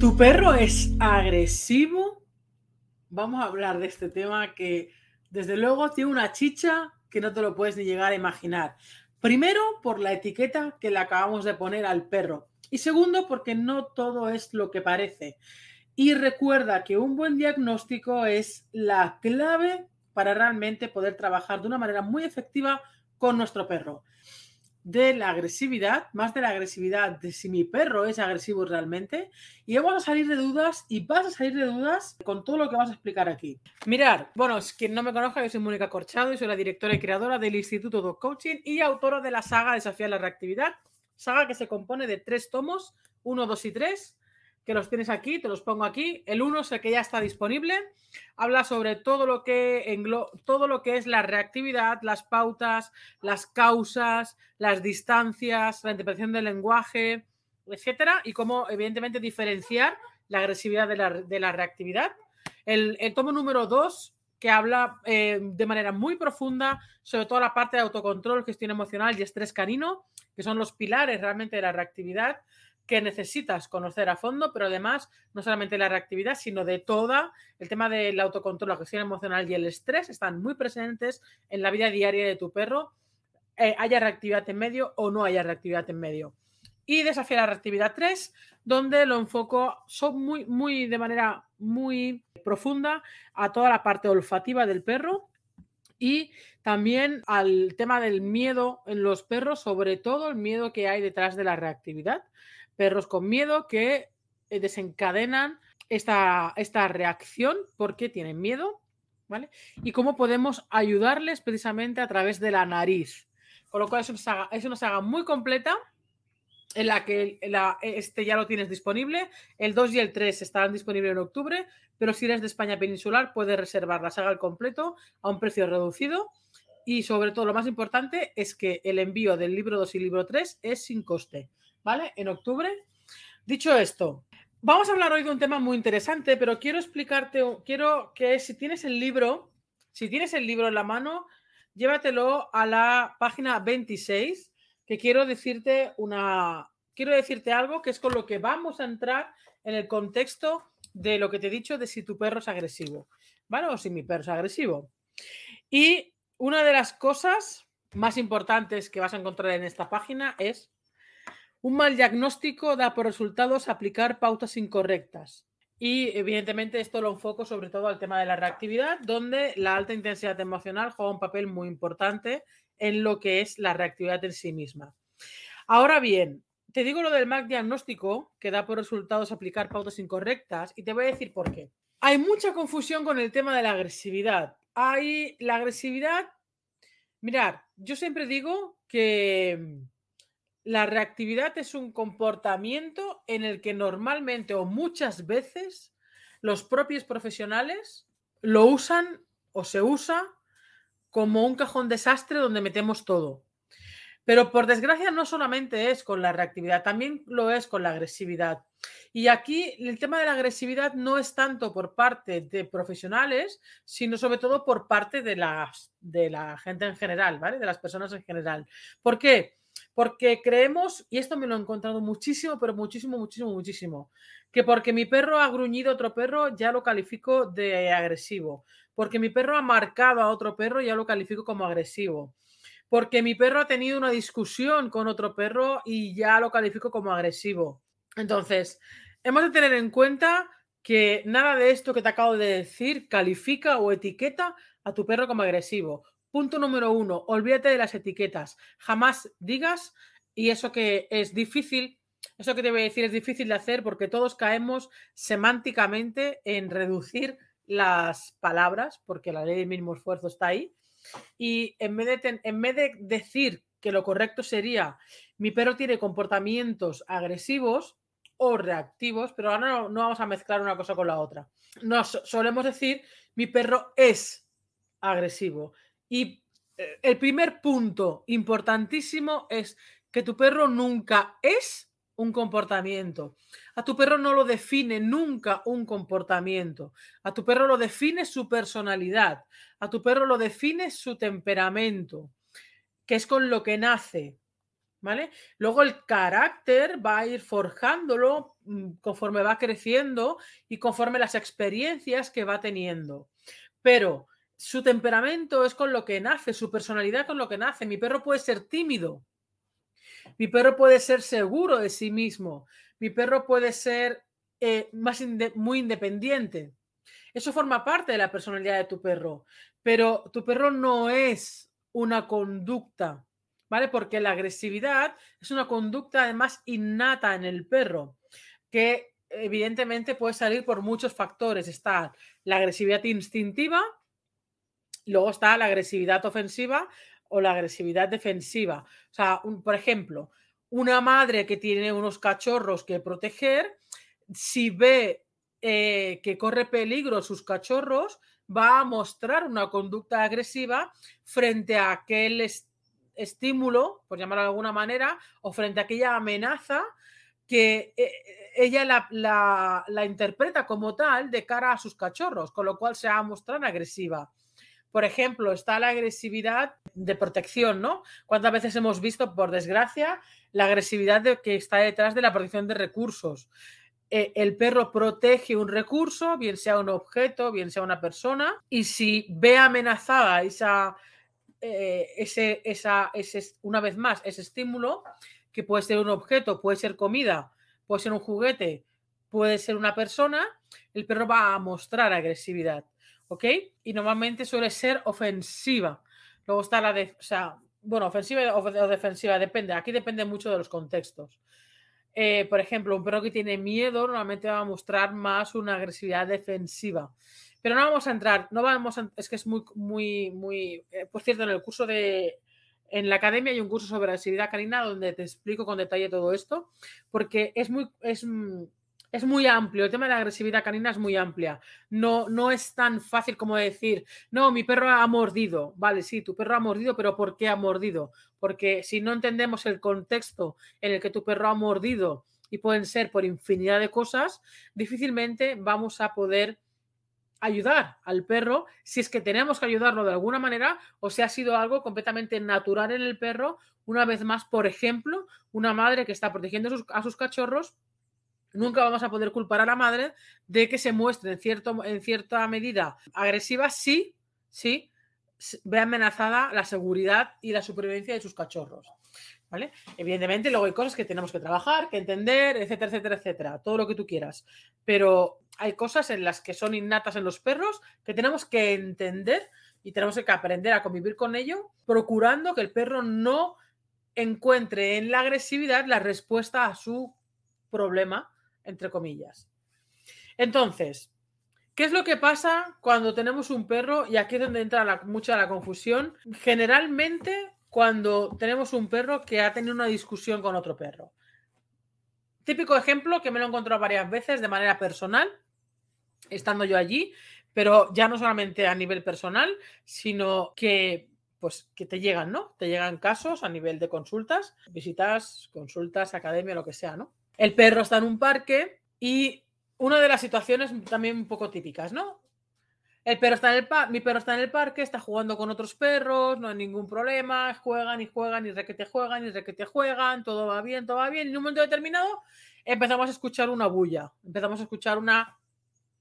¿Tu perro es agresivo? Vamos a hablar de este tema que desde luego tiene una chicha que no te lo puedes ni llegar a imaginar. Primero, por la etiqueta que le acabamos de poner al perro. Y segundo, porque no todo es lo que parece. Y recuerda que un buen diagnóstico es la clave para realmente poder trabajar de una manera muy efectiva con nuestro perro de la agresividad, más de la agresividad de si mi perro es agresivo realmente, y vamos a salir de dudas y vas a salir de dudas con todo lo que vamos a explicar aquí. Mirar, bueno, quien no me conozca, yo soy Mónica Corchado y soy la directora y creadora del Instituto Dog Coaching y autora de la saga Desafiar la Reactividad, saga que se compone de tres tomos, uno, dos y tres, que los tienes aquí, te los pongo aquí. El uno es el que ya está disponible. Habla sobre todo lo que todo lo que es la reactividad, las pautas, las causas, las distancias, la interpretación del lenguaje, etcétera, y cómo evidentemente diferenciar la agresividad de la, reactividad. El, tomo número dos que habla eh, de manera muy profunda sobre toda la parte de autocontrol, gestión emocional y estrés canino, que son los pilares realmente de la reactividad que necesitas conocer a fondo, pero además no solamente la reactividad, sino de toda el tema del autocontrol, la gestión emocional y el estrés están muy presentes en la vida diaria de tu perro, eh, haya reactividad en medio o no haya reactividad en medio. Y desafiar la reactividad 3, donde lo enfoco son muy, muy, de manera muy profunda a toda la parte olfativa del perro y también al tema del miedo en los perros, sobre todo el miedo que hay detrás de la reactividad perros con miedo que eh, desencadenan esta, esta reacción porque tienen miedo, ¿vale? Y cómo podemos ayudarles precisamente a través de la nariz. Con lo cual es una saga, es una saga muy completa en la que este ya lo tienes disponible. El 2 y el 3 estarán disponibles en octubre, pero si eres de España peninsular puedes reservar la saga al completo a un precio reducido. Y sobre todo lo más importante es que el envío del libro 2 y libro 3 es sin coste. ¿Vale? En octubre. Dicho esto, vamos a hablar hoy de un tema muy interesante, pero quiero explicarte, quiero que si tienes el libro, si tienes el libro en la mano, llévatelo a la página 26, que quiero decirte una, quiero decirte algo que es con lo que vamos a entrar en el contexto de lo que te he dicho de si tu perro es agresivo, ¿vale? O si mi perro es agresivo. Y una de las cosas más importantes que vas a encontrar en esta página es un mal diagnóstico da por resultados aplicar pautas incorrectas. Y evidentemente esto lo enfoco sobre todo al tema de la reactividad, donde la alta intensidad emocional juega un papel muy importante en lo que es la reactividad en sí misma. Ahora bien, te digo lo del mal diagnóstico, que da por resultados aplicar pautas incorrectas, y te voy a decir por qué. Hay mucha confusión con el tema de la agresividad. Hay la agresividad. Mirad, yo siempre digo que la reactividad es un comportamiento en el que normalmente o muchas veces los propios profesionales lo usan o se usa como un cajón desastre donde metemos todo. Pero por desgracia no solamente es con la reactividad, también lo es con la agresividad. Y aquí el tema de la agresividad no es tanto por parte de profesionales, sino sobre todo por parte de, las, de la gente en general, ¿vale? De las personas en general. ¿Por qué? Porque creemos, y esto me lo he encontrado muchísimo, pero muchísimo, muchísimo, muchísimo, que porque mi perro ha gruñido a otro perro ya lo califico de agresivo. Porque mi perro ha marcado a otro perro ya lo califico como agresivo. Porque mi perro ha tenido una discusión con otro perro y ya lo califico como agresivo. Entonces, hemos de tener en cuenta que nada de esto que te acabo de decir califica o etiqueta a tu perro como agresivo. Punto número uno, olvídate de las etiquetas. Jamás digas, y eso que es difícil, eso que te voy a decir es difícil de hacer porque todos caemos semánticamente en reducir las palabras, porque la ley del mínimo esfuerzo está ahí. Y en vez, de en vez de decir que lo correcto sería mi perro tiene comportamientos agresivos o reactivos, pero ahora no, vamos a mezclar una cosa con la otra. Nos solemos decir mi perro es agresivo. Y eh, el primer punto importantísimo es que tu perro nunca es un comportamiento. A tu perro no lo define nunca un comportamiento. A tu perro lo define su personalidad. A tu perro lo define su temperamento, que es con lo que nace. ¿Vale? Luego el carácter va a ir forjándolo mm, conforme va creciendo y conforme las experiencias que va teniendo. Pero su temperamento es con lo que nace, su personalidad con lo que nace. Mi perro puede ser tímido, mi perro puede ser seguro de sí mismo. Mi perro puede ser eh, más muy independiente. Eso forma parte de la personalidad de tu perro. Pero tu perro no es una conducta, ¿vale? Porque la agresividad es una conducta además innata en el perro, que evidentemente puede salir por muchos factores. Está la agresividad instintiva, luego está la agresividad ofensiva, o la agresividad defensiva. O sea, por ejemplo, una madre que tiene unos cachorros que proteger, si ve eh, que corre peligro sus cachorros, va a mostrar una conducta agresiva frente a aquel estímulo, por llamarlo de alguna manera, o frente a aquella amenaza que eh, ella la, la, interpreta como tal de cara a sus cachorros, con lo cual se va a mostrar agresiva. Por ejemplo, está la agresividad de protección, ¿no? ¿Cuántas veces hemos visto, por desgracia, la agresividad que está detrás de la protección de recursos? Eh, el perro protege un recurso, bien sea un objeto, bien sea una persona, y si ve amenazada esa, eh, ese, esa, ese, una vez más, ese estímulo, que puede ser un objeto, puede ser comida, puede ser un juguete, puede ser una persona, el perro va a mostrar agresividad. ¿Ok? Y normalmente suele ser ofensiva. Luego está la de, o sea, bueno, ofensiva o defensiva, depende. Aquí depende mucho de los contextos. Eh, por ejemplo, un perro que tiene miedo normalmente va a mostrar más una agresividad defensiva. Pero no vamos a entrar, no vamos a, es que es muy, muy, muy, eh, por cierto, en el curso de, en la academia hay un curso sobre agresividad canina donde te explico con detalle todo esto, porque es muy, es, es muy amplio, el tema de la agresividad canina es muy amplia. No, no es tan fácil como decir, no, mi perro ha mordido. Vale, sí, tu perro ha mordido, pero ¿por qué ha mordido? Porque si no entendemos el contexto en el que tu perro ha mordido, y pueden ser por infinidad de cosas, difícilmente vamos a poder ayudar al perro si es que tenemos que ayudarlo de alguna manera o si ha sido algo completamente natural en el perro. Una vez más, por ejemplo, una madre que está protegiendo a sus cachorros nunca vamos a poder culpar a la madre de que se muestre en, cierto, en cierta medida agresiva si, sí, ve amenazada la seguridad y la supervivencia de sus cachorros. ¿Vale? Evidentemente, luego hay cosas que tenemos que trabajar, que entender, etcétera, etcétera, etcétera, todo lo que tú quieras. Pero hay cosas en las que son innatas en los perros que tenemos que entender y tenemos que aprender a convivir con ello, procurando que el perro no encuentre en la agresividad la respuesta a su problema entre comillas. Entonces, ¿qué es lo que pasa cuando tenemos un perro? Y aquí es donde entra mucha la confusión. Generalmente, cuando tenemos un perro que ha tenido una discusión con otro perro. Típico ejemplo que me lo he encontrado varias veces de manera personal, estando yo allí, pero ya no solamente a nivel personal, sino que pues que te llegan, ¿no? Te llegan casos a nivel de consultas, visitas, consultas, academia, lo que sea, ¿no? El perro está en un parque y una de las situaciones también un poco típicas, ¿no? El perro está en el mi perro está en el parque, está jugando con otros perros, no hay ningún problema, juegan y juegan y requete juegan y requete juegan, todo va bien, todo va bien. Y en un momento determinado empezamos a escuchar una bulla, empezamos a escuchar una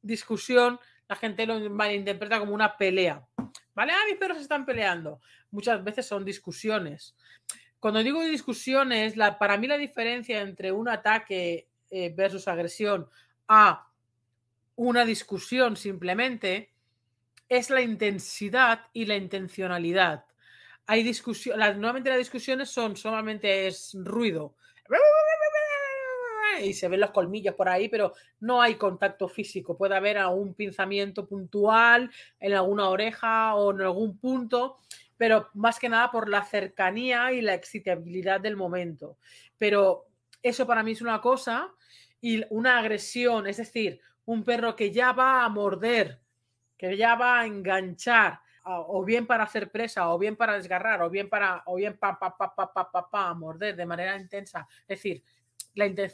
discusión, la gente lo malinterpreta como una pelea. ¿Vale? Ah, mis perros están peleando. Muchas veces son discusiones. Cuando digo discusiones, la, para mí la diferencia entre un ataque eh, versus agresión a una discusión simplemente es la intensidad y la intencionalidad. Hay discusión, normalmente las discusiones son solamente es ruido y se ven los colmillos por ahí, pero no hay contacto físico. Puede haber algún pinzamiento puntual en alguna oreja o en algún punto, pero más que nada por la cercanía y la excitabilidad del momento. Pero eso para mí es una cosa y una agresión, es decir, un perro que ya va a morder, que ya va a enganchar, o bien para hacer presa, o bien para desgarrar, o bien para, o bien pa, pa, pa, pa, pa, pa, pa, morder de manera intensa. Es decir,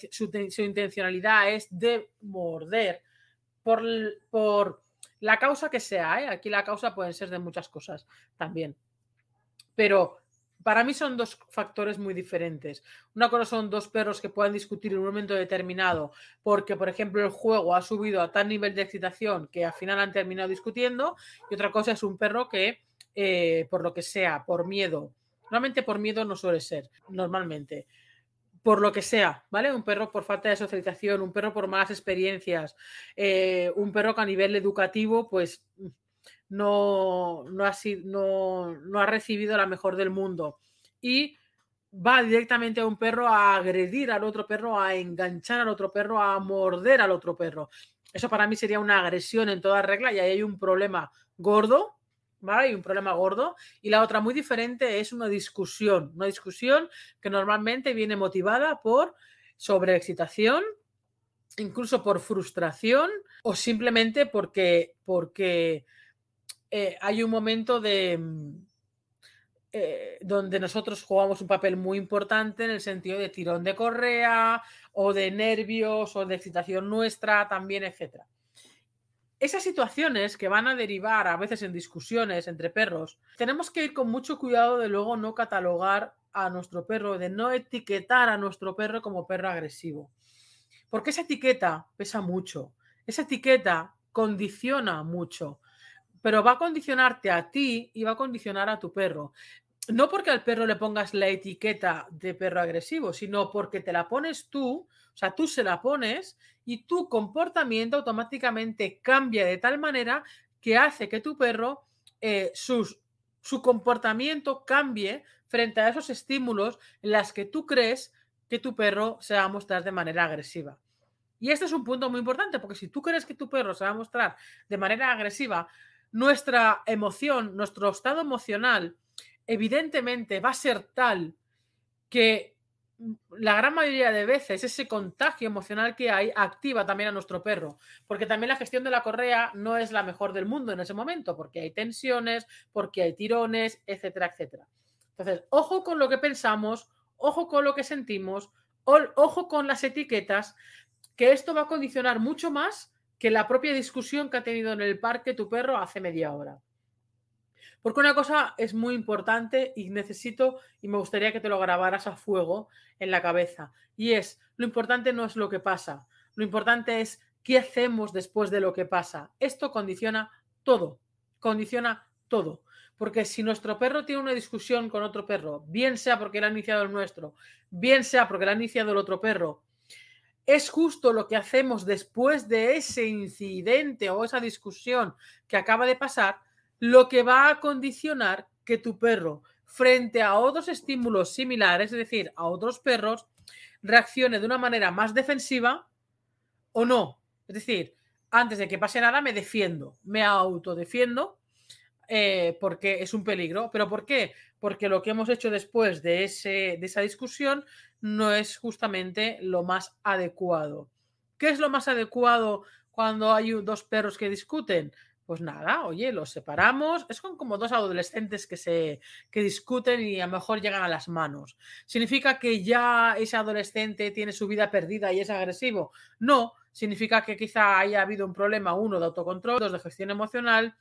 su, intencionalidad es de morder por, por la causa que sea. ¿eh? Aquí la causa pueden ser de muchas cosas también. Pero para mí son dos factores muy diferentes. Una cosa son dos perros que puedan discutir en un momento determinado porque, por ejemplo, el juego ha subido a tal nivel de excitación que al final han terminado discutiendo. Y otra cosa es un perro que, eh, por lo que sea, por miedo, normalmente por miedo no suele ser, normalmente. Por lo que sea, ¿vale? Un perro por falta de socialización, un perro por malas experiencias, eh, un perro que a nivel educativo, pues no, no, ha, no, no ha recibido la mejor del mundo. Y va directamente a un perro a agredir al otro perro, a enganchar al otro perro, a morder al otro perro. Eso para mí sería una agresión en toda regla y ahí hay un problema gordo, ¿vale? Hay un problema gordo. Y la otra muy diferente es una discusión, una discusión que normalmente viene motivada por sobreexcitación, incluso por frustración o simplemente porque, porque eh, hay un momento de mm, eh, donde nosotros jugamos un papel muy importante en el sentido de tirón de correa o de nervios o de excitación nuestra también, etc. Esas situaciones que van a derivar a veces en discusiones entre perros, tenemos que ir con mucho cuidado de luego no catalogar a nuestro perro, de no etiquetar a nuestro perro como perro agresivo. Porque esa etiqueta pesa mucho, esa etiqueta condiciona mucho pero va a condicionarte a ti y va a condicionar a tu perro. No porque al perro le pongas la etiqueta de perro agresivo, sino porque te la pones tú, o sea, tú se la pones y tu comportamiento automáticamente cambia de tal manera que hace que tu perro, eh, su comportamiento cambie frente a esos estímulos en las que tú crees que tu perro se va a mostrar de manera agresiva. Y este es un punto muy importante, porque si tú crees que tu perro se va a mostrar de manera agresiva, nuestra emoción, nuestro estado emocional, evidentemente va a ser tal que la gran mayoría de veces ese contagio emocional que hay activa también a nuestro perro, porque también la gestión de la correa no es la mejor del mundo en ese momento, porque hay tensiones, porque hay tirones, etcétera, etcétera. Entonces, ojo con lo que pensamos, ojo con lo que sentimos, ojo con las etiquetas, que esto va a condicionar mucho más que la propia discusión que ha tenido en el parque tu perro hace media hora. Porque una cosa es muy importante y necesito y me gustaría que te lo grabaras a fuego en la cabeza. Y es, lo importante no es lo que pasa, lo importante es qué hacemos después de lo que pasa. Esto condiciona todo, condiciona todo. Porque si nuestro perro tiene una discusión con otro perro, bien sea porque le ha iniciado el nuestro, bien sea porque le ha iniciado el otro perro, es justo lo que hacemos después de ese incidente o esa discusión que acaba de pasar, lo que va a condicionar que tu perro, frente a otros estímulos similares, es decir, a otros perros, reaccione de una manera más defensiva o no. Es decir, antes de que pase nada, me defiendo, me autodefiendo eh, porque es un peligro. ¿Pero por qué? Porque lo que hemos hecho después de, ese, de esa discusión no es justamente lo más adecuado. ¿Qué es lo más adecuado cuando hay dos perros que discuten? Pues nada, oye, los separamos. Es como dos adolescentes que se que discuten y a lo mejor llegan a las manos. ¿Significa que ya ese adolescente tiene su vida perdida y es agresivo? No, significa que quizá haya habido un problema, uno de autocontrol, dos de gestión emocional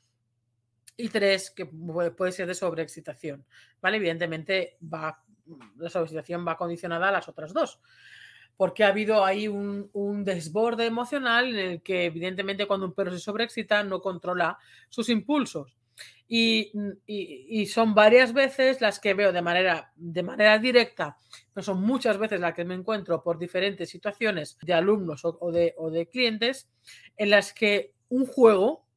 y tres que puede ser de sobreexcitación. ¿Vale? Evidentemente va la sobreexcitación va condicionada a las otras dos. Porque ha habido ahí un, desborde emocional en el que, evidentemente, cuando un perro se sobreexcita, no controla sus impulsos. Y, son varias veces las que veo de manera, de manera directa, pero son muchas veces las que me encuentro por diferentes situaciones de alumnos o, de, o de clientes, en las que un juego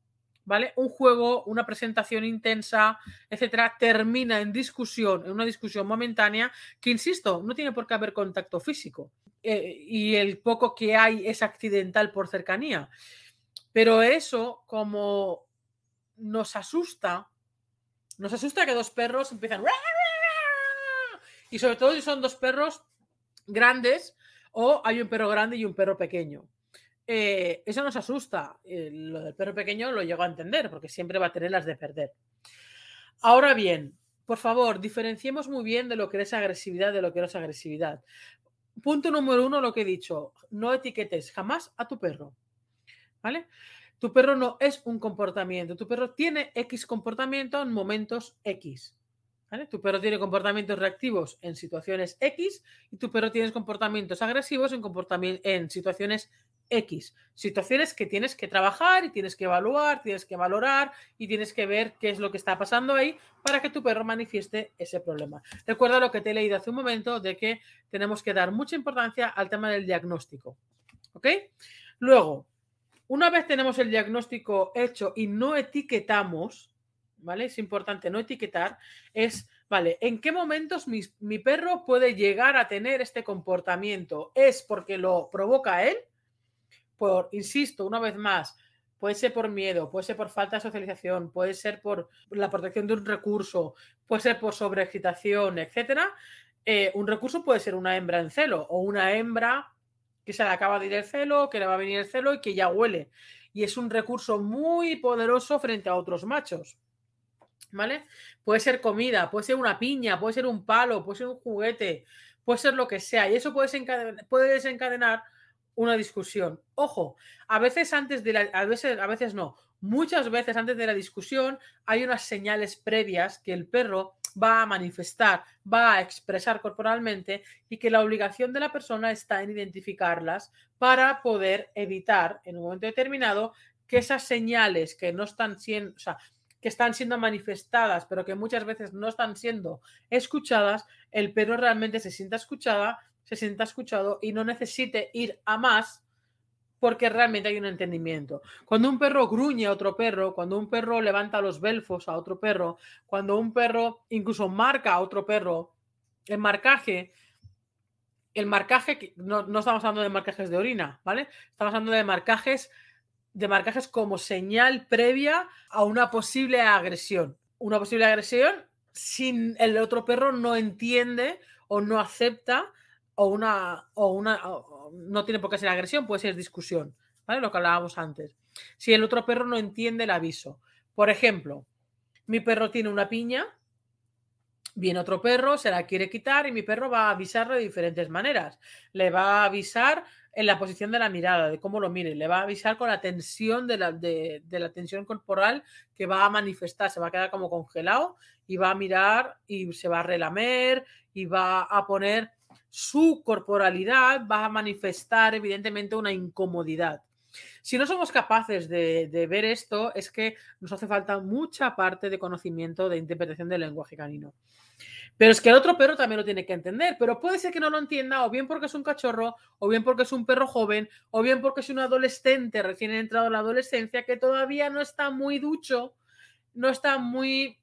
¿vale? Un juego, una presentación intensa, etcétera, termina en discusión, en una discusión momentánea que, insisto, no tiene por qué haber contacto físico. Eh, y el poco que hay es accidental por cercanía. Pero eso, como nos asusta, nos asusta que dos perros empiezan. Y sobre todo si son dos perros grandes o hay un perro grande y un perro pequeño. Eh, eso nos asusta. Eh, lo del perro pequeño lo llego a entender, porque siempre va a tener las de perder. Ahora bien, por favor, diferenciemos muy bien de lo que es agresividad de lo que no es agresividad. punto número uno, lo que he dicho, no etiquetes jamás a tu perro. ¿Vale? Tu perro no es un comportamiento, tu perro tiene X comportamiento en momentos X. Tu perro tiene comportamientos reactivos en situaciones X y tu perro tiene comportamientos agresivos en, en situaciones X. Situaciones que tienes que trabajar y tienes que evaluar, tienes que valorar y tienes que ver qué es lo que está pasando ahí para que tu perro manifieste ese problema. Recuerda lo que te he leído hace un momento de que tenemos que dar mucha importancia al tema del diagnóstico. ¿Ok? Luego, una vez tenemos el diagnóstico hecho y no etiquetamos, ¿vale? Es importante no etiquetar, es, ¿vale? ¿En qué momentos mi, mi, perro puede llegar a tener este comportamiento? ¿Es porque lo provoca él? Por, insisto, una vez más, puede ser por miedo, puede ser por falta de socialización, puede ser por la protección de un recurso, puede ser por sobreexcitación, etcétera. Eh, un recurso puede ser una hembra en celo o una hembra que se le acaba de ir el celo, que le va a venir el celo y que ya huele. Y es un recurso muy poderoso frente a otros machos. ¿vale? Puede ser comida, puede ser una piña, puede ser un palo, puede ser un juguete, puede ser lo que sea. Y eso puede desencadenar, puede desencadenar una discusión. Ojo, a veces antes de la, a veces, a veces no, muchas veces antes de la discusión hay unas señales previas que el perro va a manifestar, va a expresar corporalmente y que la obligación de la persona está en identificarlas para poder evitar en un momento determinado que esas señales que no están siendo, o sea, que están siendo manifestadas, pero que muchas veces no están siendo escuchadas, el perro realmente se sienta escuchada, se sienta escuchado y no necesite ir a más porque realmente hay un entendimiento. Cuando un perro gruñe a otro perro, cuando un perro levanta los belfos a otro perro, cuando un perro incluso marca a otro perro, el marcaje, el marcaje, no, no estamos hablando de marcajes de orina, ¿vale? Estamos hablando de marcajes de marcajes como señal previa a una posible agresión. Una posible agresión sin el otro perro no entiende o no acepta o una o una no tiene por qué ser agresión, puede ser discusión, ¿vale? Lo que hablábamos antes. Si el otro perro no entiende el aviso. Por ejemplo, mi perro tiene una piña, viene otro perro, se la quiere quitar y mi perro va a avisarle de diferentes maneras. Le va a avisar en la posición de la mirada, de cómo lo mire. Le va a avisar con la tensión de la, de, la tensión corporal que va a manifestar. Se va a quedar como congelado y va a mirar y se va a relamer y va a poner su corporalidad, va a manifestar evidentemente una incomodidad. Si no somos capaces de, ver esto, es que nos hace falta mucha parte de conocimiento de interpretación del lenguaje canino. Pero es que el otro perro también lo tiene que entender, pero puede ser que no lo entienda o bien porque es un cachorro, o bien porque es un perro joven, o bien porque es un adolescente recién entrado en la adolescencia que todavía no está muy ducho, no está muy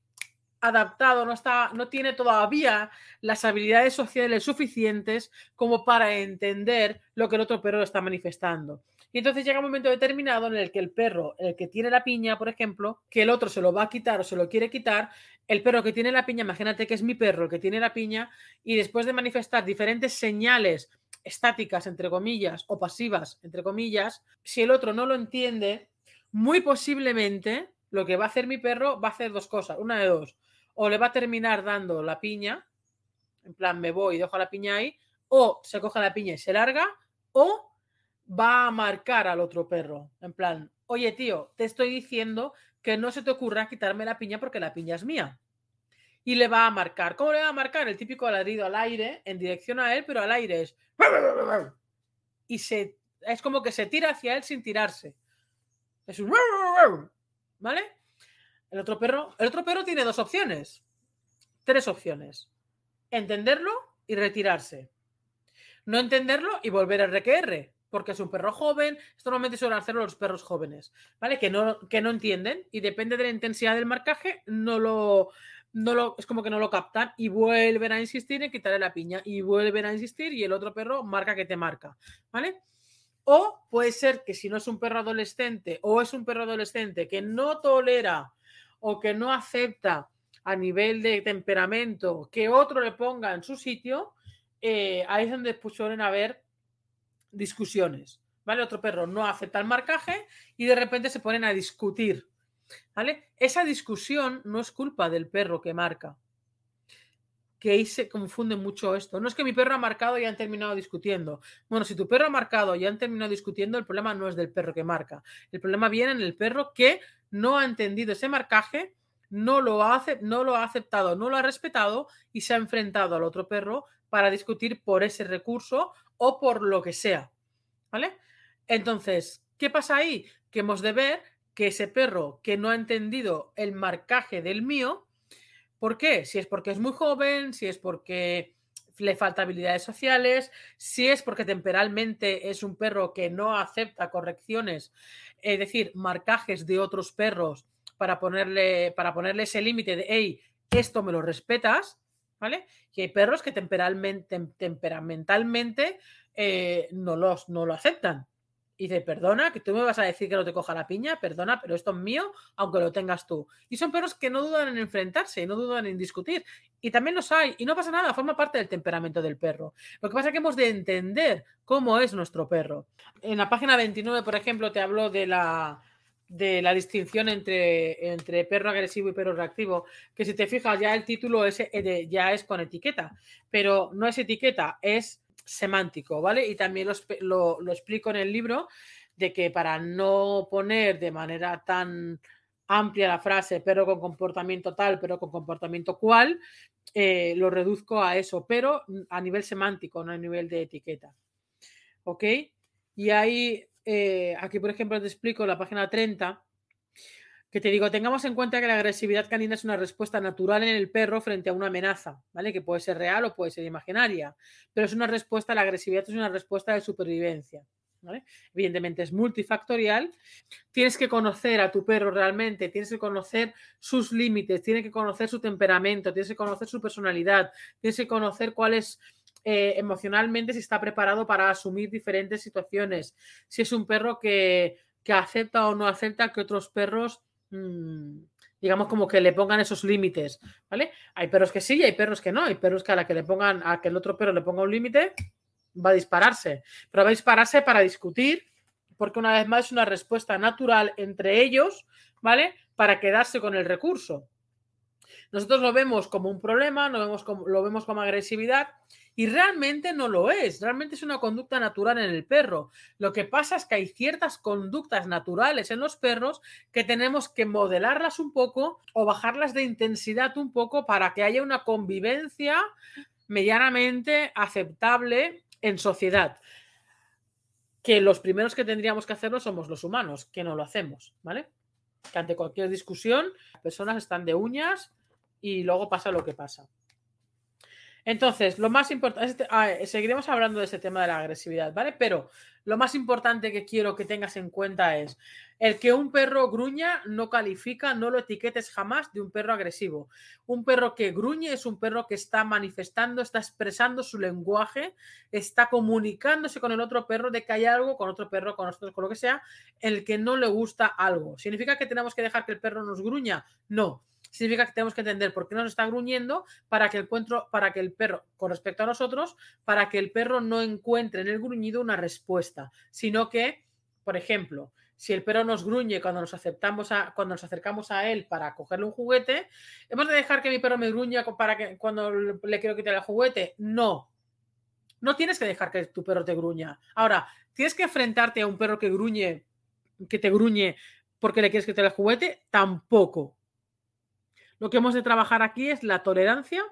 adaptado, no, está, no tiene todavía las habilidades sociales suficientes como para entender lo que el otro perro está manifestando. Y entonces llega un momento determinado en el que el perro, el que tiene la piña, por ejemplo, que el otro se lo va a quitar o se lo quiere quitar, el perro que tiene la piña, imagínate que es mi perro el que tiene la piña, y después de manifestar diferentes señales estáticas, entre comillas, o pasivas, entre comillas, si el otro no lo entiende, muy posiblemente lo que va a hacer mi perro va a hacer dos cosas, una de dos, o le va a terminar dando la piña, en plan me voy y dejo la piña ahí, o se coge la piña y se larga, o va a marcar al otro perro, en plan, oye tío, te estoy diciendo que no se te ocurra quitarme la piña porque la piña es mía. Y le va a marcar. ¿Cómo le va a marcar? El típico ladrido al aire, en dirección a él, pero al aire es. Y se, es como que se tira hacia él sin tirarse. Es un. ¿Vale? El otro perro, el otro perro tiene dos opciones. Tres opciones. Entenderlo y retirarse. No entenderlo y volver a RQR porque es un perro joven. Esto normalmente suelen hacerlo los perros jóvenes, ¿vale? Que no, que no entienden y depende de la intensidad del marcaje, no lo, no lo, es como que no lo captan y vuelven a insistir en quitarle la piña y vuelven a insistir y el otro perro marca que te marca, ¿vale? O puede ser que si no es un perro adolescente o es un perro adolescente que no tolera o que no acepta a nivel de temperamento que otro le ponga en su sitio, eh, ahí es donde pues, suelen haber discusiones, ¿vale? Otro perro no acepta el marcaje y de repente se ponen a discutir, ¿vale? Esa discusión no es culpa del perro que marca. Que ahí se confunde mucho esto. No es que mi perro ha marcado y han terminado discutiendo. Bueno, si tu perro ha marcado y han terminado discutiendo, el problema no es del perro que marca. El problema viene en el perro que no ha entendido ese marcaje, no lo ha, no lo ha aceptado, no lo ha respetado y se ha enfrentado al otro perro para discutir por ese recurso o por lo que sea. ¿Vale? Entonces, ¿qué pasa ahí? Que hemos de ver que ese perro que no ha entendido el marcaje del mío, ¿Por qué? Si es porque es muy joven, si es porque le falta habilidades sociales, si es porque temperalmente es un perro que no acepta correcciones, es decir, marcajes de otros perros para ponerle, para ponerle ese límite de, hey, esto me lo respetas, ¿vale? Y hay perros que temperamentalmente eh, no, los, no lo aceptan. Y dice, perdona, que tú me vas a decir que no te coja la piña, perdona, pero esto es mío, aunque lo tengas tú. Y son perros que no dudan en enfrentarse, no dudan en discutir. Y también los hay, y no pasa nada, forma parte del temperamento del perro. Lo que pasa es que hemos de entender cómo es nuestro perro. En la página 29, por ejemplo, te hablo de la, de la distinción entre, entre perro agresivo y perro reactivo, que si te fijas ya el título es, eh, ya es con etiqueta, pero no es etiqueta, es semántico, ¿vale? Y también lo, explico en el libro de que para no poner de manera tan amplia la frase, pero con comportamiento tal, pero con comportamiento cual, eh, lo reduzco a eso, pero a nivel semántico, no a nivel de etiqueta. ¿Ok? Y ahí, eh, aquí por ejemplo te explico la página 30, que te digo, tengamos en cuenta que la agresividad canina es una respuesta natural en el perro frente a una amenaza, ¿vale? Que puede ser real o puede ser imaginaria, pero es una respuesta, la agresividad es una respuesta de supervivencia. ¿vale? Evidentemente es multifactorial. Tienes que conocer a tu perro realmente, tienes que conocer sus límites, tienes que conocer su temperamento, tienes que conocer su personalidad, tienes que conocer cuál es eh, emocionalmente, si está preparado para asumir diferentes situaciones, si es un perro que, que acepta o no acepta que otros perros digamos como que le pongan esos límites, ¿vale? Hay perros que sí y hay perros que no. Hay perros que a la que le pongan, a que el otro perro le ponga un límite, va a dispararse. Pero va a dispararse para discutir, porque una vez más es una respuesta natural entre ellos, ¿vale? Para quedarse con el recurso. Nosotros lo vemos como un problema, lo vemos como, agresividad y realmente no lo es, realmente es una conducta natural en el perro. Lo que pasa es que hay ciertas conductas naturales en los perros que tenemos que modelarlas un poco o bajarlas de intensidad un poco para que haya una convivencia medianamente aceptable en sociedad. Que los primeros que tendríamos que hacerlo somos los humanos, que no lo hacemos, ¿vale? Que ante cualquier discusión, las personas están de uñas y luego pasa lo que pasa. Entonces, lo más importante, ah, seguiremos hablando de ese tema de la agresividad, ¿vale? Pero lo más importante que quiero que tengas en cuenta es el que un perro gruña no califica, no lo etiquetes jamás de un perro agresivo. Un perro que gruñe es un perro que está manifestando, está expresando su lenguaje, está comunicándose con el otro perro de que hay algo, con otro perro, con nosotros, con lo que sea, el que no le gusta algo. ¿Significa que tenemos que dejar que el perro nos gruña? No significa que tenemos que entender por qué nos está gruñendo para que el para que el perro, con respecto a nosotros, para que el perro no encuentre en el gruñido una respuesta, sino que, por ejemplo, si el perro nos gruñe cuando nos aceptamos a, cuando nos acercamos a él para cogerle un juguete, ¿hemos de dejar que mi perro me gruña para que cuando le quiero quitar el juguete? No. No tienes que dejar que tu perro te gruña. Ahora, ¿tienes que enfrentarte a un perro que gruñe, que te gruñe porque le quieres quitar el juguete? Tampoco. Lo que hemos de trabajar aquí es la tolerancia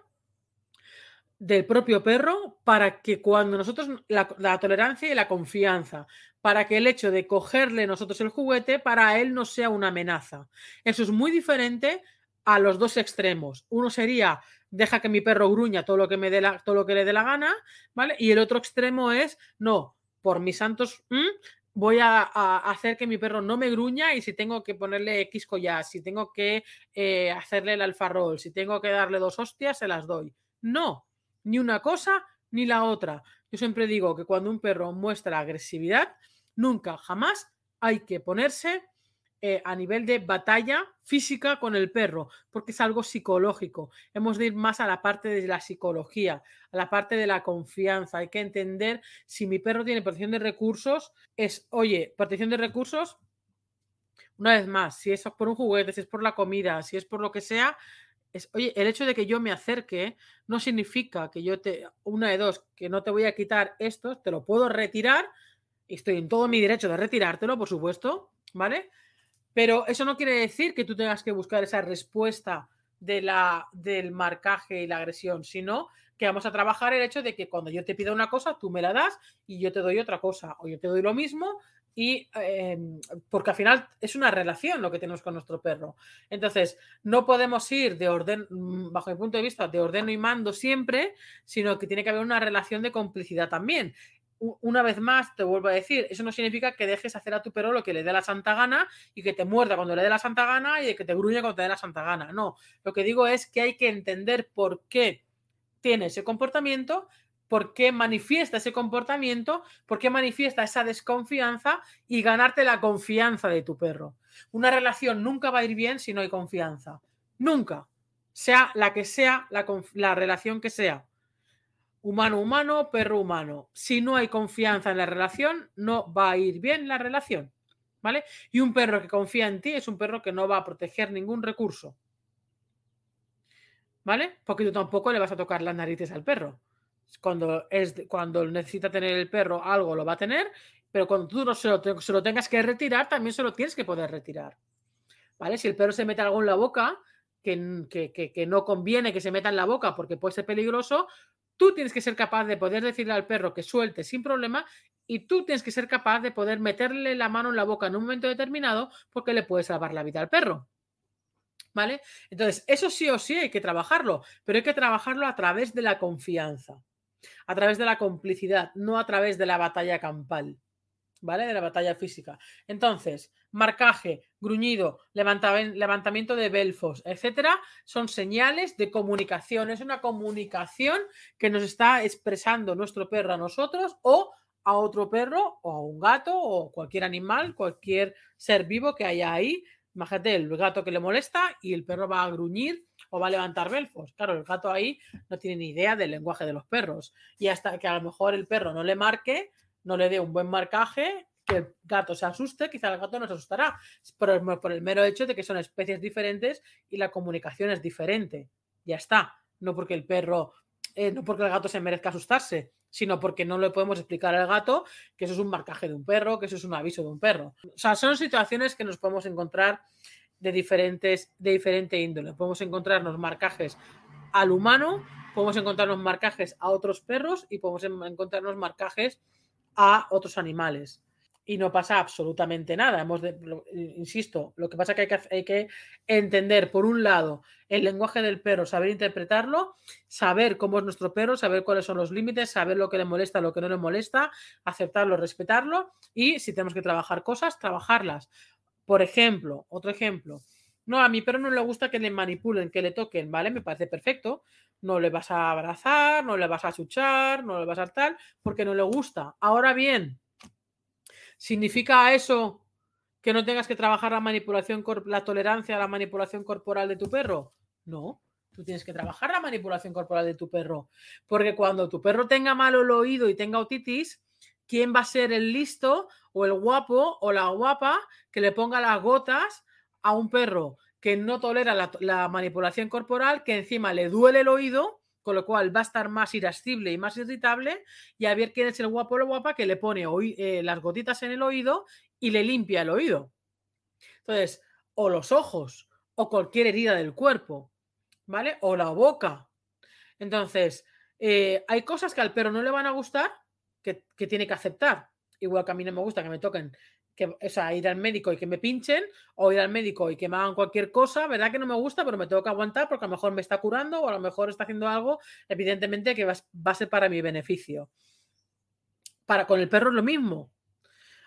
del propio perro para que cuando nosotros, la, tolerancia y la confianza, para que el hecho de cogerle nosotros el juguete para él no sea una amenaza. Eso es muy diferente a los dos extremos. Uno sería deja que mi perro gruña todo lo que me dé todo lo que le dé la gana, ¿vale? Y el otro extremo es no, por mis santos, voy a, hacer que mi perro no me gruña y si tengo que ponerle X collar, si tengo que eh, hacerle el alfarrol, si tengo que darle dos hostias, se las doy. No, ni una cosa ni la otra. Yo siempre digo que cuando un perro muestra agresividad, nunca, jamás hay que ponerse eh, a nivel de batalla física con el perro, porque es algo psicológico. Hemos de ir más a la parte de la psicología, a la parte de la confianza. Hay que entender si mi perro tiene protección de recursos, es, oye, protección de recursos, una vez más, si es por un juguete, si es por la comida, si es por lo que sea, es, oye, el hecho de que yo me acerque no significa que yo te, una de dos, que no te voy a quitar esto, te lo puedo retirar, y estoy en todo mi derecho de retirártelo, por supuesto, ¿vale? Pero eso no quiere decir que tú tengas que buscar esa respuesta de la, del marcaje y la agresión, sino que vamos a trabajar el hecho de que cuando yo te pido una cosa, tú me la das y yo te doy otra cosa, o yo te doy lo mismo, y em, porque al final es una relación lo que tenemos con nuestro perro. Entonces, no podemos ir de orden, mm, bajo mi punto de vista, de ordeno y mando siempre, sino que tiene que haber una relación de complicidad también una vez más, te vuelvo a decir, eso no significa que dejes hacer a tu perro lo que le dé la santa gana y que te muerda cuando le dé la santa gana y que te gruñe cuando te dé la santa gana. No, lo que digo es que hay que entender por qué tiene ese comportamiento, por qué manifiesta ese comportamiento, por qué manifiesta esa desconfianza y ganarte la confianza de tu perro. Una relación nunca va a ir bien si no hay confianza. Nunca. Sea la que sea, la, la relación que sea humano humano, perro humano. Si no hay confianza en la relación, no va a ir bien la relación. ¿Vale? Y un perro que confía en ti es un perro que no va a proteger ningún recurso. ¿Vale? Porque tú tampoco le vas a tocar las narices al perro. Cuando, es, cuando necesita tener el perro algo lo va a tener, pero cuando tú no se lo, se lo tengas que retirar, también se lo tienes que poder retirar. ¿Vale? Si el perro se mete algo en la boca, que, que, que, no conviene que se meta en la boca porque puede ser peligroso, Tú tienes que ser capaz de poder decirle al perro que suelte sin problema y tú tienes que ser capaz de poder meterle la mano en la boca en un momento determinado porque le puedes salvar la vida al perro. ¿Vale? Entonces, eso sí o sí hay que trabajarlo, pero hay que trabajarlo a través de la confianza, a través de la complicidad, no a través de la batalla campal. ¿Vale? De la batalla física. Entonces, marcaje, gruñido, levantamiento de belfos, etcétera, son señales de comunicación. Es una comunicación que nos está expresando nuestro perro a nosotros o a otro perro o a un gato o cualquier animal, cualquier ser vivo que haya ahí. Imagínate el gato que le molesta y el perro va a gruñir o va a levantar belfos. Claro, el gato ahí no tiene ni idea del lenguaje de los perros. Y hasta que a lo mejor el perro no le marque, no le dé un buen marcaje, que el gato se asuste, quizá el gato no se asustará, pero por el mero hecho de que son especies diferentes y la comunicación es diferente. Ya está. No porque el perro, eh, no porque el gato se merezca asustarse, sino porque no le podemos explicar al gato que eso es un marcaje de un perro, que eso es un aviso de un perro. O sea, son situaciones que nos podemos encontrar de diferentes, de diferente índole. Podemos encontrarnos marcajes al humano, podemos encontrarnos marcajes a otros perros y podemos encontrarnos marcajes a otros animales. Y no pasa absolutamente nada. Hemos de, insisto, lo que pasa es que hay, que hay que entender, por un lado, el lenguaje del perro, saber interpretarlo, saber cómo es nuestro perro, saber cuáles son los límites, saber lo que le molesta, lo que no le molesta, aceptarlo, respetarlo y si tenemos que trabajar cosas, trabajarlas. Por ejemplo, otro ejemplo, no, a mi perro no le gusta que le manipulen, que le toquen, ¿vale? Me parece perfecto. No le vas a abrazar, no le vas a chuchar, no le vas a tal, porque no le gusta. Ahora bien, ¿significa eso que no tengas que trabajar la manipulación, la tolerancia a la manipulación corporal de tu perro? No. Tú tienes que trabajar la manipulación corporal de tu perro. Porque cuando tu perro tenga malo el oído y tenga otitis, ¿quién va a ser el listo o el guapo o la guapa que le ponga las gotas a un perro que no tolera la, manipulación corporal, que encima le duele el oído, con lo cual va a estar más irascible y más irritable, y a ver quién es el guapo o la guapa que le pone eh, las gotitas en el oído y le limpia el oído. Entonces, o los ojos, o cualquier herida del cuerpo, ¿vale? O la boca. Entonces, eh, hay cosas que al perro no le van a gustar que, que tiene que aceptar. Igual que a mí no me gusta que me toquen que, o sea, ir al médico y que me pinchen, o ir al médico y que me hagan cualquier cosa, ¿verdad? Que no me gusta, pero me tengo que aguantar porque a lo mejor me está curando o a lo mejor está haciendo algo, evidentemente, que va, a ser para mi beneficio. Para con el perro es lo mismo.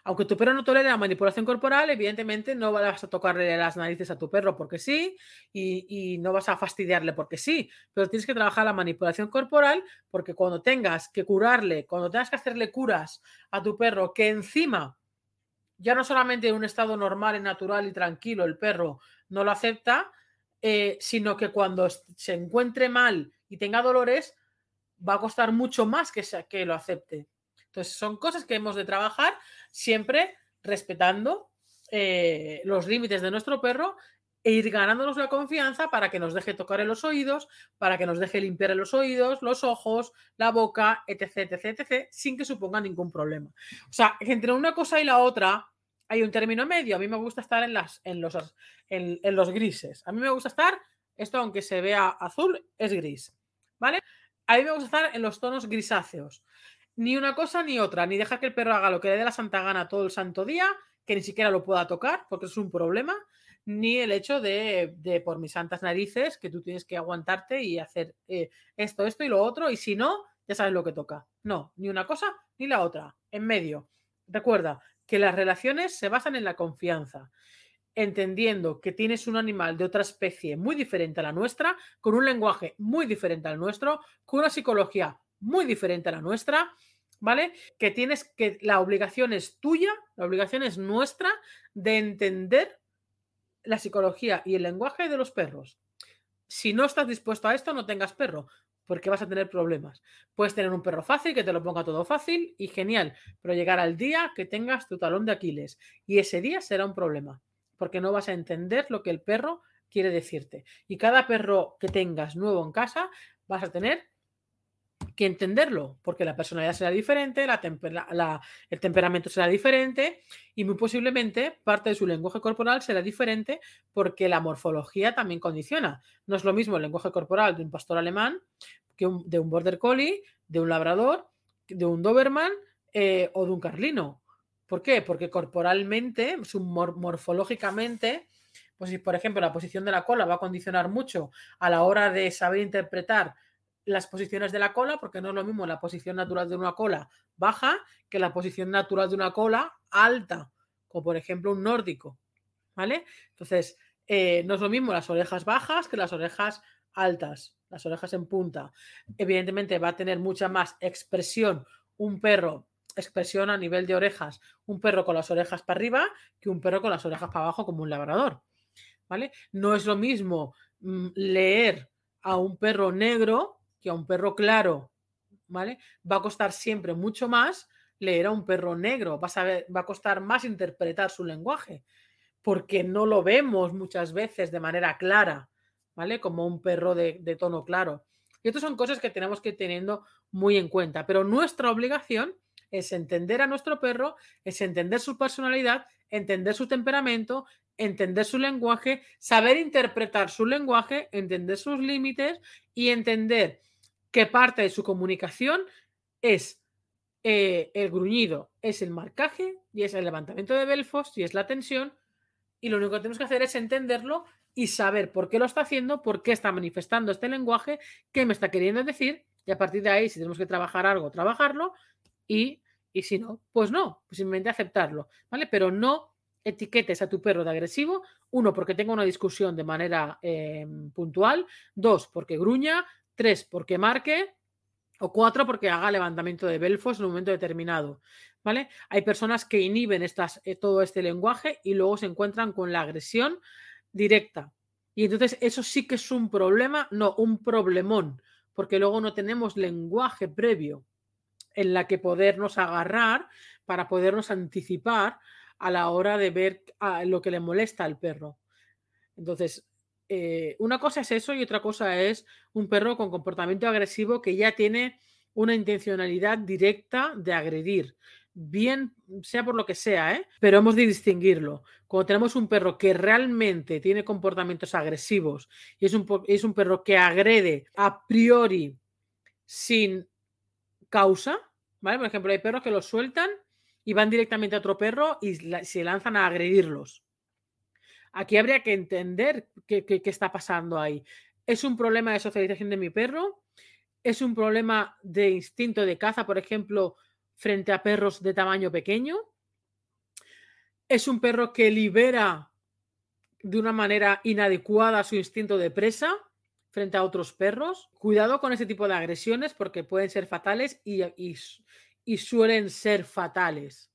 Aunque tu perro no tolere la manipulación corporal, evidentemente no vas a tocarle las narices a tu perro porque sí y, no vas a fastidiarle porque sí, pero tienes que trabajar la manipulación corporal porque cuando tengas que curarle, cuando tengas que hacerle curas a tu perro que encima ya no solamente en un estado normal y natural y tranquilo el perro no lo acepta, eh, sino que cuando se encuentre mal y tenga dolores, va a costar mucho más que, que lo acepte. Entonces, son cosas que hemos de trabajar siempre respetando eh, los límites de nuestro perro e ir ganándonos la confianza para que nos deje tocar en los oídos, para que nos deje limpiar en los oídos, los ojos, la boca, etc, etc, etc, sin que suponga ningún problema. O sea, entre una cosa y la otra hay un término medio. A mí me gusta estar en, las, en, los, en, en los grises. A mí me gusta estar, esto aunque se vea azul, es gris. ¿Vale? A mí me gusta estar en los tonos grisáceos. Ni una cosa ni otra, ni dejar que el perro haga lo que le dé la santa gana todo el santo día, que ni siquiera lo pueda tocar, porque es un problema, ni el hecho de, por mis santas narices, que tú tienes que aguantarte y hacer eh, esto, esto y lo otro, y si no, ya sabes lo que toca. No, ni una cosa ni la otra, en medio. Recuerda que las relaciones se basan en la confianza, entendiendo que tienes un animal de otra especie muy diferente a la nuestra, con un lenguaje muy diferente al nuestro, con una psicología muy diferente a la nuestra, ¿vale? Que tienes que la obligación es tuya, la obligación es nuestra de entender la psicología y el lenguaje de los perros. Si no estás dispuesto a esto, no tengas perro, porque vas a tener problemas. Puedes tener un perro fácil, que te lo ponga todo fácil y genial, pero llegar al día que tengas tu talón de Aquiles y ese día será un problema, porque no vas a entender lo que el perro quiere decirte. Y cada perro que tengas nuevo en casa vas a tener que entenderlo, porque la personalidad será diferente, la, el temperamento será diferente y muy posiblemente parte de su lenguaje corporal será diferente porque la morfología también condiciona. No es lo mismo el lenguaje corporal de un pastor alemán que de un border collie, de un labrador, de un doberman eh, o de un carlino. ¿Por qué? Porque corporalmente, morfológicamente, pues si por ejemplo la posición de la cola va a condicionar mucho a la hora de saber interpretar las posiciones de la cola, porque no es lo mismo la posición natural de una cola baja que la posición natural de una cola alta, como por ejemplo un nórdico, ¿vale? Entonces, eh, no es lo mismo las orejas bajas que las orejas altas, las orejas en punta. Evidentemente va a tener mucha más expresión un perro, expresión a nivel de orejas, un perro con las orejas para arriba que un perro con las orejas para abajo como un labrador, ¿vale? No es lo mismo mm, leer a un perro negro que a un perro claro, ¿vale? Va a costar siempre mucho más leer a un perro negro, va a, costar más interpretar su lenguaje, porque no lo vemos muchas veces de manera clara, ¿vale? Como un perro de, de tono claro. Y estas son cosas que tenemos que ir teniendo muy en cuenta, pero nuestra obligación es entender a nuestro perro, es entender su personalidad, entender su temperamento, entender su lenguaje, saber interpretar su lenguaje, entender sus límites y entender que parte de su comunicación es eh, el gruñido, es el marcaje y es el levantamiento de belfos y es la tensión. Y lo único que tenemos que hacer es entenderlo y saber por qué lo está haciendo, por qué está manifestando este lenguaje, qué me está queriendo decir. Y a partir de ahí, si tenemos que trabajar algo, trabajarlo. Y, y si no, pues no, pues simplemente aceptarlo. ¿Vale? Pero no etiquetes a tu perro de agresivo. Uno, porque tenga una discusión de manera em, puntual. Dos, porque gruña. Tres, porque marque. O cuatro, porque haga levantamiento de belfos en un momento determinado. ¿Vale? Hay personas que inhiben estas, eh, todo este lenguaje y luego se encuentran con la agresión directa. Y entonces eso sí que es un problema, no, un problemón, porque luego no tenemos lenguaje previo en la que podernos agarrar para podernos anticipar a la hora de ver lo que le molesta al perro. Entonces, eh, una cosa es eso y otra cosa es un perro con comportamiento agresivo que ya tiene una intencionalidad directa de agredir, bien sea por lo que sea, ¿eh? pero hemos de distinguirlo. Cuando tenemos un perro que realmente tiene comportamientos agresivos y es un, es un perro que agrede a priori sin causa, ¿vale? Por ejemplo, hay perros que los sueltan y van directamente a otro perro y se lanzan a agredirlos. Aquí habría que entender qué, está pasando ahí. ¿Es un problema de socialización de mi perro? ¿Es un problema de instinto de caza, por ejemplo, frente a perros de tamaño pequeño? ¿Es un perro que libera de una manera inadecuada su instinto de presa frente a otros perros? Cuidado con ese tipo de agresiones porque pueden ser fatales y, y suelen ser fatales.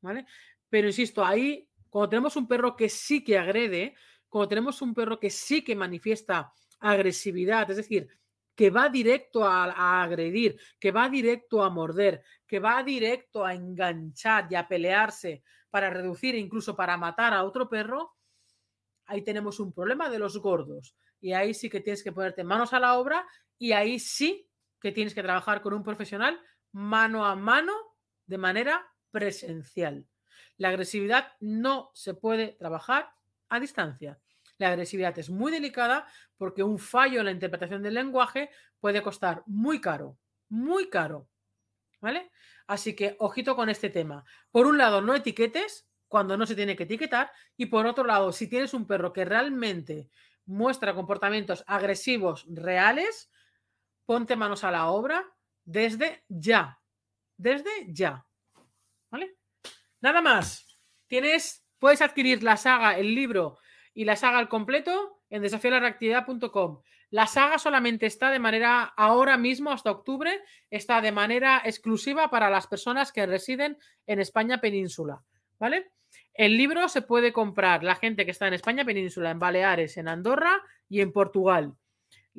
¿Vale? Pero insisto, ahí cuando tenemos un perro que sí que agrede, cuando tenemos un perro que sí que manifiesta agresividad, es decir, que va directo a, agredir, que va directo a morder, que va directo a enganchar y a pelearse para reducir e incluso para matar a otro perro, ahí tenemos un problema de los gordos. Y ahí sí que tienes que ponerte manos a la obra y ahí sí que tienes que trabajar con un profesional mano a mano de manera presencial. La agresividad no se puede trabajar a distancia. La agresividad es muy delicada porque un fallo en la interpretación del lenguaje puede costar muy caro, muy caro. ¿Vale? Así que ojito con este tema. Por un lado, no etiquetes cuando no se tiene que etiquetar y por otro lado, si tienes un perro que realmente muestra comportamientos agresivos reales, ponte manos a la obra desde ya. Desde ya. ¿Vale? Nada más. Tienes, puedes adquirir la saga, el libro y la saga al completo en desafiolareactividad.com. La saga solamente está de manera, ahora mismo, hasta octubre, está de manera exclusiva para las personas que residen en España península. ¿Vale? El libro se puede comprar la gente que está en España península, en Baleares, en Andorra y en Portugal.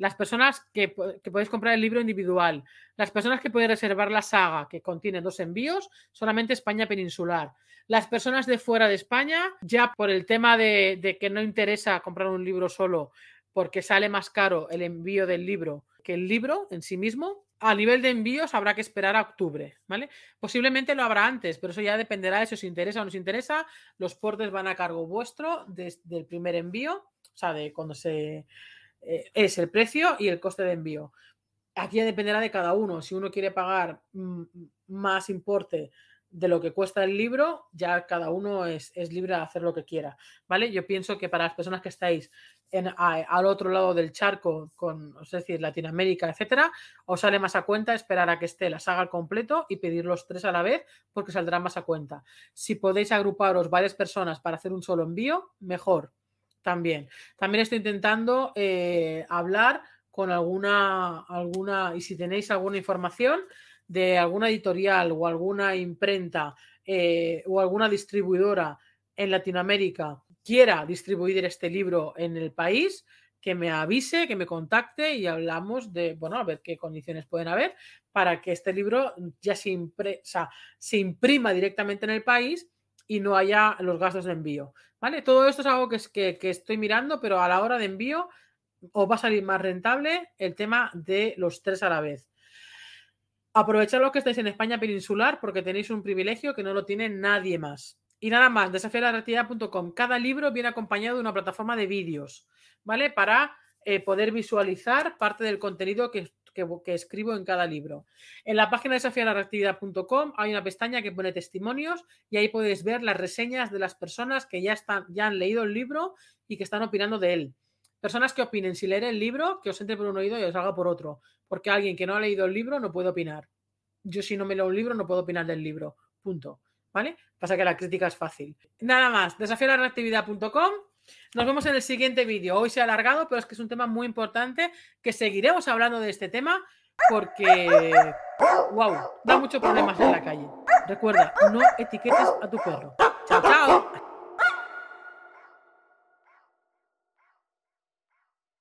Las personas que, que podéis comprar el libro individual. Las personas que pueden reservar la saga, que contiene dos envíos, solamente España peninsular. Las personas de fuera de España, ya por el tema de, de que no interesa comprar un libro solo, porque sale más caro el envío del libro que el libro en sí mismo. A nivel de envíos habrá que esperar a octubre, ¿vale? Posiblemente lo habrá antes, pero eso ya dependerá de si os interesa o no os interesa. Los portes van a cargo vuestro desde el primer envío, o sea, de cuando se eh, es el precio y el coste de envío. Aquí ya dependerá de cada uno. Si uno quiere pagar mm, más importe de lo que cuesta el libro, ya cada uno es, es, libre de hacer lo que quiera, ¿vale? Yo pienso que para las personas que estáis en, al otro lado del charco, con, es decir, Latinoamérica, etcétera, os sale más a cuenta esperar a que esté la saga al completo y pedir los tres a la vez porque saldrá más a cuenta. Si podéis agruparos varias personas para hacer un solo envío, mejor también. También estoy intentando eh, hablar con alguna, alguna, y si tenéis alguna información, de alguna editorial o alguna imprenta eh, o alguna distribuidora en Latinoamérica quiera distribuir este libro en el país, que me avise, que me contacte y hablamos de, bueno, a ver qué condiciones pueden haber para que este libro ya se, impre, se imprima directamente en el país y no haya los gastos de envío. ¿Vale? Todo esto es algo que, que, que estoy mirando, pero a la hora de envío os va a salir más rentable el tema de los tres a la vez. Aprovechad lo que estáis en España peninsular porque tenéis un privilegio que no lo tiene nadie más. Y nada más, desafialarreactividad.com. Cada libro viene acompañado de una plataforma de vídeos, ¿vale? Para eh, poder visualizar parte del contenido que, que, escribo en cada libro. En la página desafialarreactividad.com hay una pestaña que pone testimonios y ahí podéis ver las reseñas de las personas que ya, están, ya han leído el libro y que están opinando de él. Personas que opinen si leer el libro, que os entre por un oído y os salga por otro. Porque alguien que no ha leído el libro no puede opinar. Yo si no me leo un libro no puedo opinar del libro. Punto. ¿Vale? Pasa que la crítica es fácil. Nada más. Desafiarreactividad.com. Nos vemos en el siguiente vídeo. Hoy se ha alargado, pero es que es un tema muy importante que seguiremos hablando de este tema porque, wow, da muchos problemas en la calle. Recuerda, no etiquetes a tu perro.